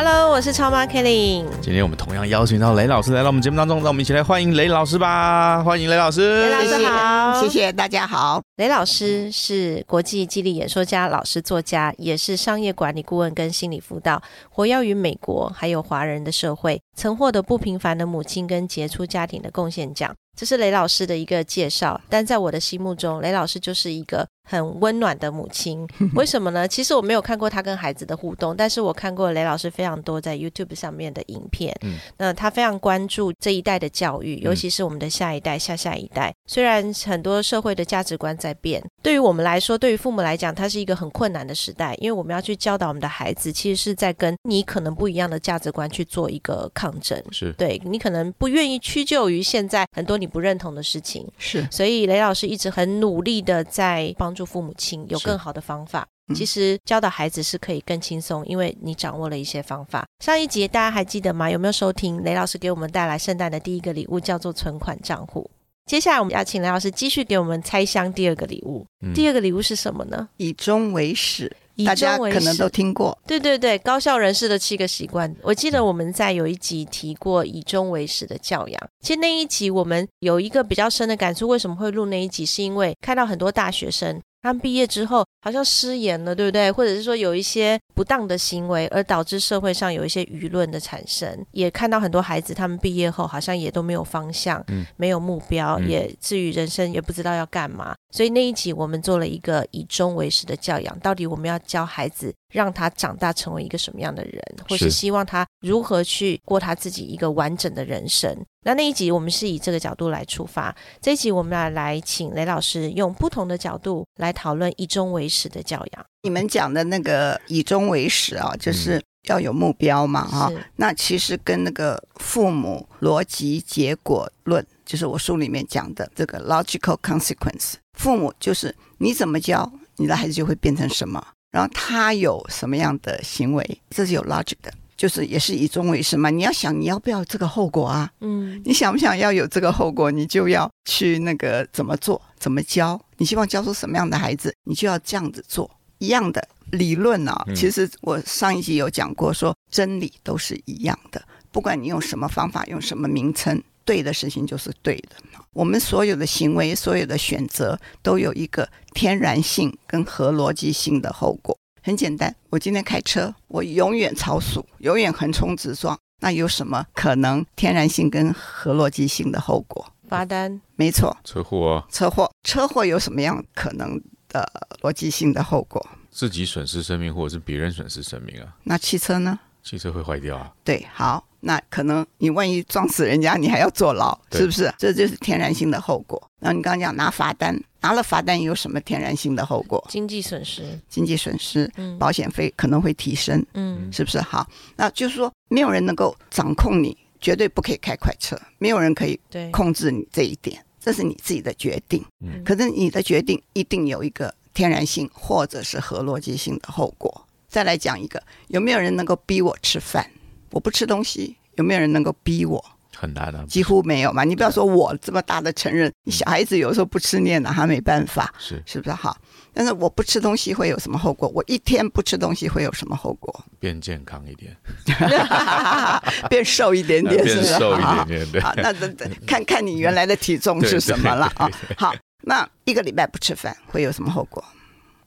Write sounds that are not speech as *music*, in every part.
Hello，我是超妈 Kelly。今天我们同样邀请到雷老师来到我们节目当中，让我们一起来欢迎雷老师吧！欢迎雷老师。雷老师好，谢谢大家好。雷老师是国际激励演说家、老师、作家，也是商业管理顾问跟心理辅导，活跃于美国还有华人的社会，曾获得不平凡的母亲跟杰出家庭的贡献奖。这是雷老师的一个介绍，但在我的心目中，雷老师就是一个很温暖的母亲。*laughs* 为什么呢？其实我没有看过他跟孩子的互动，但是我看过雷老师非常多在 YouTube 上面的影片。嗯那他非常关注这一代的教育，尤其是我们的下一代、下下一代。虽然很多社会的价值观在变，对于我们来说，对于父母来讲，它是一个很困难的时代，因为我们要去教导我们的孩子，其实是在跟你可能不一样的价值观去做一个抗争。是对你可能不愿意屈就于现在很多你不认同的事情，是所以雷老师一直很努力的在帮助父母亲有更好的方法。嗯其实教导孩子是可以更轻松，因为你掌握了一些方法。上一集大家还记得吗？有没有收听？雷老师给我们带来圣诞的第一个礼物叫做存款账户。接下来我们要请雷老师继续给我们拆箱第二个礼物。嗯第二个礼物是什么呢？以终为始，以大家可能都始听过。对对对，高效人士的七个习惯。我记得我们在有一集提过以终为始的教养。其实那一集我们有一个比较深的感触，为什么会录那一集？是因为看到很多大学生。他们毕业之后好像失言了，对不对？或者是说有一些不当的行为，而导致社会上有一些舆论的产生。也看到很多孩子，他们毕业后好像也都没有方向，嗯没有目标，嗯也至于人生也不知道要干嘛。所以那一集我们做了一个以终为始的教养，到底我们要教孩子，让他长大成为一个什么样的人，或是是希望他如何去过他自己一个完整的人生。那那一集我们是以这个角度来出发，这一集我们来来请雷老师用不同的角度来讨论以终为始的教养。你们讲的那个以终为始啊，就是要有目标嘛，哈、是那其实跟那个父母逻辑结果论，就是我书里面讲的这个 logical consequence。父母就是你怎么教，你的孩子就会变成什么，然后他有什么样的行为，这是有 logic 的，就是也是以终为始嘛。你要想你要不要这个后果啊？嗯你想不想要有这个后果，你就要去那个怎么做，怎么教。你希望教出什么样的孩子，你就要这样子做。一样的理论啊，嗯其实我上一集有讲过说真理都是一样的，不管你用什么方法，用什么名称，对的事情就是对的。我们所有的行为，所有的选择，都有一个天然性跟合逻辑性的后果。很简单，我今天开车，我永远超速，永远横冲直撞，那有什么可能天然性跟合逻辑性的后果？罚单没错，车祸啊，车祸。车祸有什么样可能的逻辑性的后果？自己损失生命，或者是别人损失生命啊，那汽车呢？汽车会坏掉啊。对，好，那可能你万一撞死人家，你还要坐牢，是不是？这就是天然性的后果。然后你刚刚讲拿罚单，拿了罚单有什么天然性的后果？经济损失，经济损失，嗯保险费可能会提升，嗯是不是？好，那就是说没有人能够掌控你，绝对不可以开快车，没有人可以对，控制你这一点，这是你自己的决定。嗯可是你的决定一定有一个天然性或者是合逻辑性的后果。再来讲一个，有没有人能够逼我吃饭？我不吃东西，有没有人能够逼我？很难啊，几乎没有嘛。你不要说我这么大的成人，你小孩子有时候不吃，你也拿他没办法，是是不是？哈，但是我不吃东西会有什么后果？我一天不吃东西会有什么后果？变健康一点，*laughs* 变瘦一点点，变 *laughs* 是不是？瘦一好点点，对，好，那等等看看你原来的体重是什么了啊？好，那一个礼拜不吃饭会有什么后果？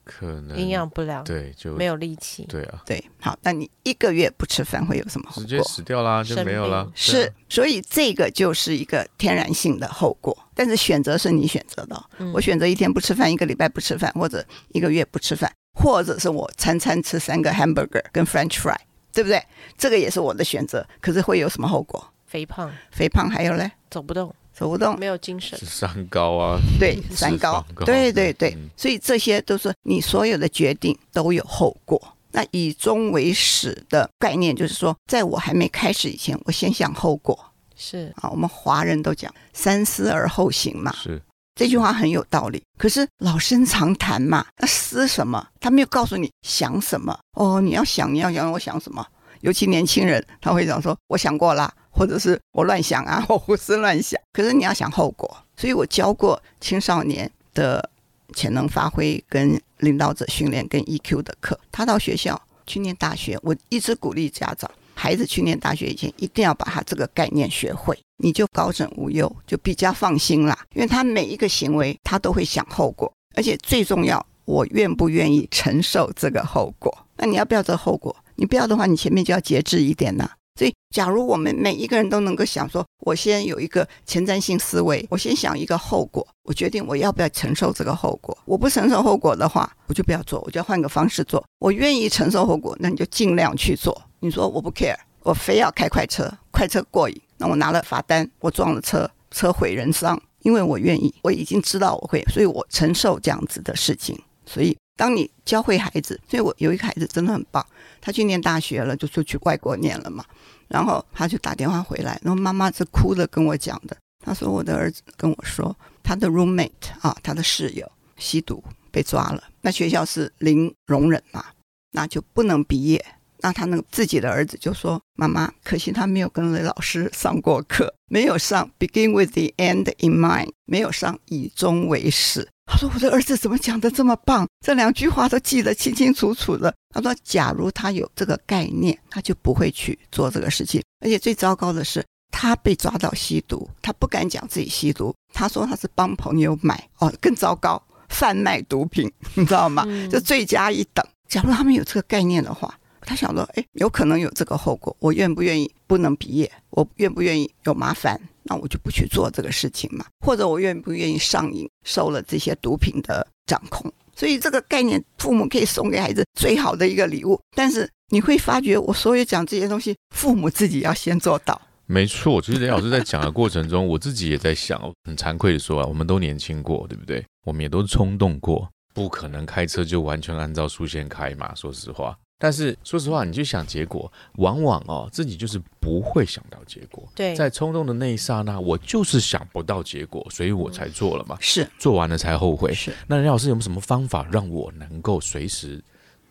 可能营养不良，对就没有力气，对啊，对，好，那你一个月不吃饭会有什么后果？直接果？死掉啦，就没有了。是所以这个就是一个天然性的后果，但是选择是你选择的我选择一天不吃饭，一个礼拜不吃饭，或者一个月不吃饭，或者是我餐餐吃三个 hamburger 跟 French fry，对不对？这个也是我的选择，可是会有什么后果？肥胖，肥胖还有嘞，走不动，走不动，没有精神，三高啊，对，三高，高对对对嗯，所以这些都是你所有的决定都有后果。那以终为始的概念，就是说，在我还没开始以前，我先想后果是啊。我们华人都讲三思而后行嘛，是这句话很有道理。可是老生常谈嘛，那思什么？他没有告诉你想什么哦。你要想，你要想我想什么？尤其年轻人，他会讲说我想过啦，或者是我乱想啊，*laughs* 我胡思乱想。可是你要想后果，所以我教过青少年的潜能发挥跟领导者训练跟 EQ 的课。他到学校去念大学，我一直鼓励家长，孩子去念大学以前，一定要把他这个概念学会，你就高枕无忧，就比较放心啦。因为他每一个行为，他都会想后果，而且最重要，我愿不愿意承受这个后果？那你要不要这后果？你不要的话，你前面就要节制一点呐。所以，假如我们每一个人都能够想说，我先有一个前瞻性思维，我先想一个后果，我决定我要不要承受这个后果。我不承受后果的话，我就不要做，我就要换个方式做。我愿意承受后果，那你就尽量去做。你说我不 care，我非要开快车，快车过瘾，那我拿了罚单，我撞了车，车毁人伤，因为我愿意，我已经知道我会，所以我承受这样子的事情。所以，当你教会孩子，所以我有一个孩子真的很棒，他去念大学了，就出去外国念了嘛。然后他就打电话回来，然后妈妈是哭着跟我讲的。他说我的儿子跟我说，他的 roommate 啊，他的室友吸毒被抓了，那学校是零容忍嘛，那就不能毕业。那他那个自己的儿子就说：“妈妈，可惜他没有跟雷老师上过课，没有上 begin with the end in mind，没有上以终为始。”他说：“我的儿子怎么讲的这么棒？这两句话都记得清清楚楚的。”他说：“假如他有这个概念，他就不会去做这个事情。而且最糟糕的是，他被抓到吸毒，他不敢讲自己吸毒，他说他是帮朋友买。哦，更糟糕，贩卖毒品，你知道吗？就罪加一等。假如他们有这个概念的话。”他想说：“哎，有可能有这个后果，我愿不愿意不能毕业？我愿不愿意有麻烦？那我就不去做这个事情嘛。或者我愿不愿意上瘾，受了这些毒品的掌控？所以这个概念，父母可以送给孩子最好的一个礼物。但是你会发觉，我所有讲这些东西，父母自己要先做到。没错，其实雷老师在讲的过程中，我自己也在想，很惭愧的说啊，我们都年轻过，对不对？我们也都冲动过，不可能开车就完全按照速线开嘛。说实话。”但是说实话，你就想结果，往往哦自己就是不会想到结果。对，在冲动的那一刹那，我就是想不到结果，所以我才做了嘛。是，做完了才后悔。是。那任老师有没有什么方法让我能够随时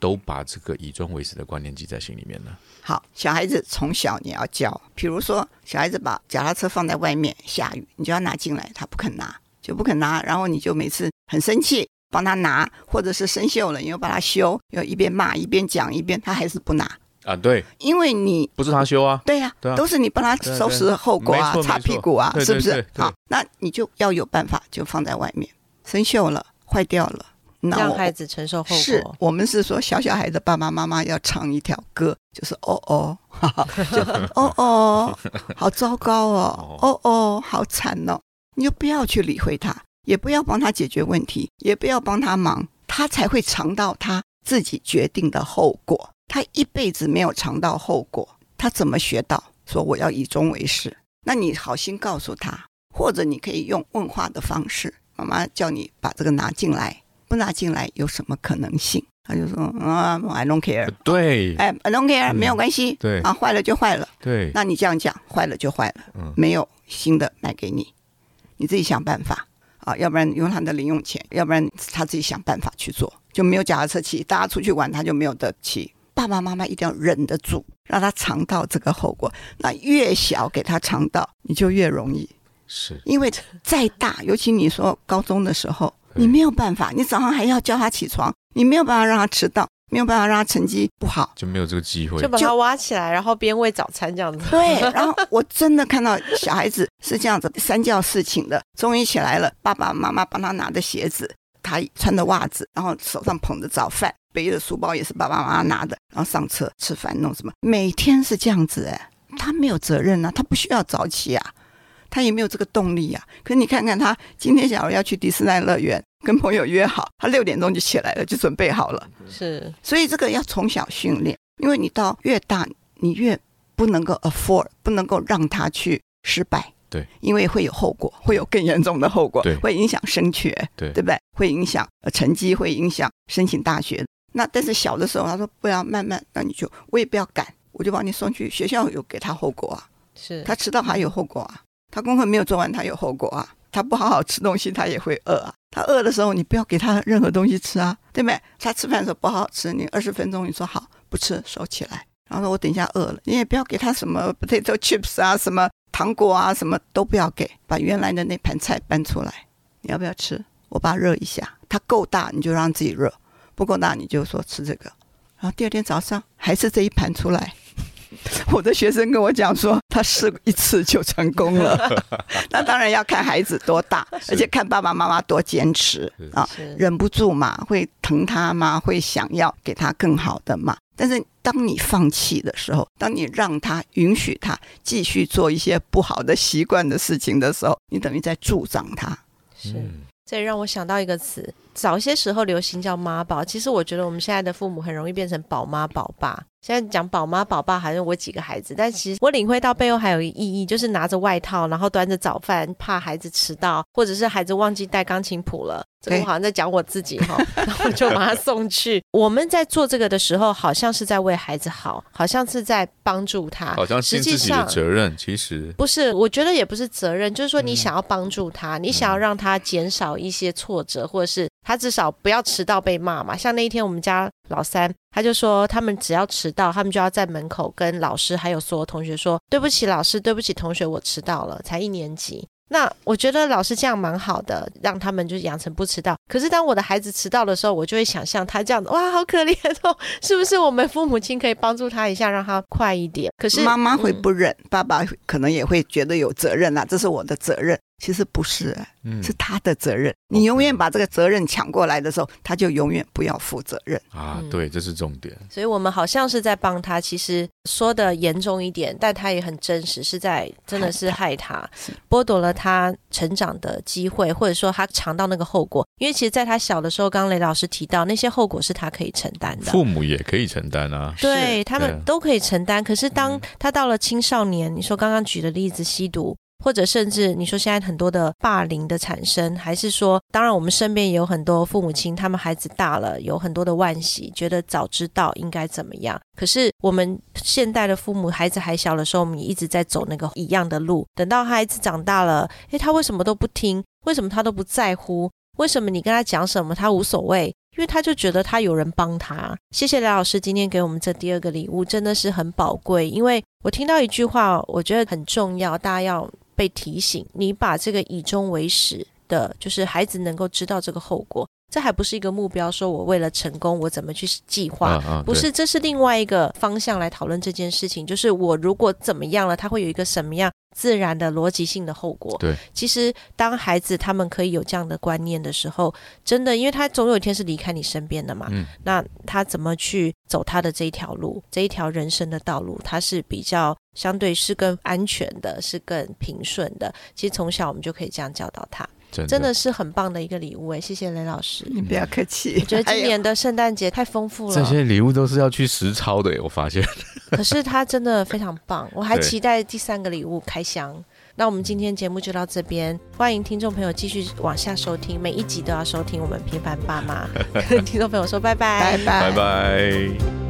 都把这个以终为始的观念记在心里面呢？好，小孩子从小你要教，比如说小孩子把脚踏车放在外面，下雨，你就要拿进来，他不肯拿，就不肯拿，然后你就每次很生气。帮他拿，或者是生锈了，你又把它修，又一边骂一边讲一边，他还是不拿啊？对，因为你不是他修啊，对呀，都是你帮他收拾后果啊，擦屁股啊，是不是？好，那你就要有办法，就放在外面，生锈了，坏掉了，让孩子承受后果。是我们是说，小小孩的爸爸妈妈要唱一条歌，就是哦哦，*laughs* 就 *laughs* 哦哦，好糟糕哦，哦哦，好惨哦，你就不要去理会他。也不要帮他解决问题，也不要帮他忙，他才会尝到他自己决定的后果。他一辈子没有尝到后果，他怎么学到说我要以终为始？那你好心告诉他，或者你可以用问话的方式，妈妈叫你把这个拿进来，不拿进来有什么可能性？他就说啊，I don't care。对，哎，I don't care，没有关系。对，啊，坏了就坏了。对，那你这样讲，坏了就坏了，嗯，没有新的买给你，你自己想办法。啊，要不然用他的零用钱，要不然他自己想办法去做，就没有脚踏车骑。大家出去玩，他就没有得骑。爸爸妈妈一定要忍得住，让他尝到这个后果。那越小给他尝到，你就越容易。是，因为再大，尤其你说高中的时候，你没有办法，你早上还要叫他起床，你没有办法让他迟到。没有办法让他成绩不好，就没有这个机会，就把他挖起来，然后边喂早餐这样子。对，然后我真的看到小孩子是这样子，三教四寝的，终于起来了，爸爸妈妈帮他拿的鞋子，他穿的袜子，然后手上捧着早饭，背着书包也是爸爸妈妈拿的，然后上车吃饭弄什么，每天是这样子哎，他没有责任啊，他不需要早起啊，他也没有这个动力啊。可是你看看他今天假如要去迪士尼乐园。跟朋友约好，他六点钟就起来了，就准备好了。是，所以这个要从小训练，因为你到越大，你越不能够 afford，不能够让他去失败。对，因为会有后果，会有更严重的后果，对，会影响升学，对，对不对？会影响呃成绩，会影响申请大学。那但是小的时候，他说不要慢慢，那你就我也不要赶，我就把你送去学校，有给他后果啊。是他迟到还有后果啊，他功课没有做完他有后果啊，他不好好吃东西他也会饿啊。他饿的时候你不要给他任何东西吃啊，对不对？他吃饭的时候不好好吃，你二十分钟你说好不吃收起来，然后说我等一下饿了，你也不要给他什么 potato chips 啊，什么糖果啊，什么都不要给，把原来的那盘菜搬出来，你要不要吃？我把它热一下，它够大你就让自己热，不够大你就说吃这个，然后第二天早上还是这一盘出来。*laughs* 我的学生跟我讲说，他试一次就成功了。*laughs* 那当然要看孩子多大，而且看爸爸妈妈多坚持啊，忍不住嘛，会疼他吗？会想要给他更好的嘛？但是当你放弃的时候，当你让他允许他继续做一些不好的习惯的事情的时候，你等于在助长他。是。嗯这也让我想到一个词，早些时候流行叫妈宝，其实我觉得我们现在的父母很容易变成宝妈宝爸。现在讲宝妈宝爸，好像我几个孩子，但其实我领会到背后还有一个意义，就是拿着外套，然后端着早饭，怕孩子迟到，或者是孩子忘记带钢琴谱了。这个我好像在讲我自己哈，然 *laughs* 后我就把他送去。我们在做这个的时候，好像是在为孩子好，好像是在帮助他，好像实际尽自己的上责任，其实不是，我觉得也不是责任，就是说你嗯想要帮助他，你想要让他减少一些挫折，或者是他至少不要迟到被骂嘛。像那一天我们家老三，他就说他们只要迟到，他们就要在门口跟老师还有所有同学说对不起老师，对不起同学，我迟到了，才一年级。那我觉得老师这样蛮好的，让他们就养成不迟到。可是当我的孩子迟到的时候，我就会想象他这样子，哇，好可怜哦，是不是我们父母亲可以帮助他一下，让他快一点？可是妈妈会嗯不忍，爸爸可能也会觉得有责任啊，这是我的责任。其实不是、哎嗯是他的责任。你永远把这个责任抢过来的时候，他就永远不要负责任。嗯，啊对，这是重点。所以我们好像是在帮他，其实说的严重一点，但他也很真实，是在真的是害他，*laughs* 剥夺了他成长的机会，或者说他尝到那个后果。因为其实，在他小的时候，刚刚雷老师提到，那些后果是他可以承担的。父母也可以承担啊。对他们都可以承担，可是当嗯他到了青少年，你说刚刚举的例子，吸毒，或者甚至你说现在很多的霸凌的产生，还是说，当然我们身边也有很多父母亲，他们孩子大了，有很多的惋惜，觉得早知道应该怎么样。可是我们现代的父母，孩子还小的时候，我们也一直在走那个一样的路。等到孩子长大了，诶，他为什么都不听？为什么他都不在乎？为什么你跟他讲什么他无所谓？因为他就觉得他有人帮他。谢谢梁老师今天给我们这第二个礼物，真的是很宝贵。因为我听到一句话，我觉得很重要，大家要被提醒：你把这个以终为始的，就是孩子能够知道这个后果，这还不是一个目标。说我为了成功，我怎么去计划？啊啊，不是，这是另外一个方向来讨论这件事情。就是我如果怎么样了，他会有一个什么样自然的逻辑性的后果。对，其实当孩子他们可以有这样的观念的时候，真的，因为他总有一天是离开你身边的嘛。嗯，那他怎么去走他的这一条路，这一条人生的道路，他是比较相对是更安全的，是更平顺的。其实从小我们就可以这样教导他，真真的是很棒的一个礼物哎，谢谢雷老师。你不要客气。我觉得今年的圣诞节太丰富了，这些礼物都是要去实操的，我发现。*laughs* 可是他真的非常棒，我还期待第三个礼物开箱。那我们今天节目就到这边，欢迎听众朋友继续往下收听，每一集都要收听我们平凡爸妈。*laughs* 跟听众朋友说拜拜，拜拜拜拜。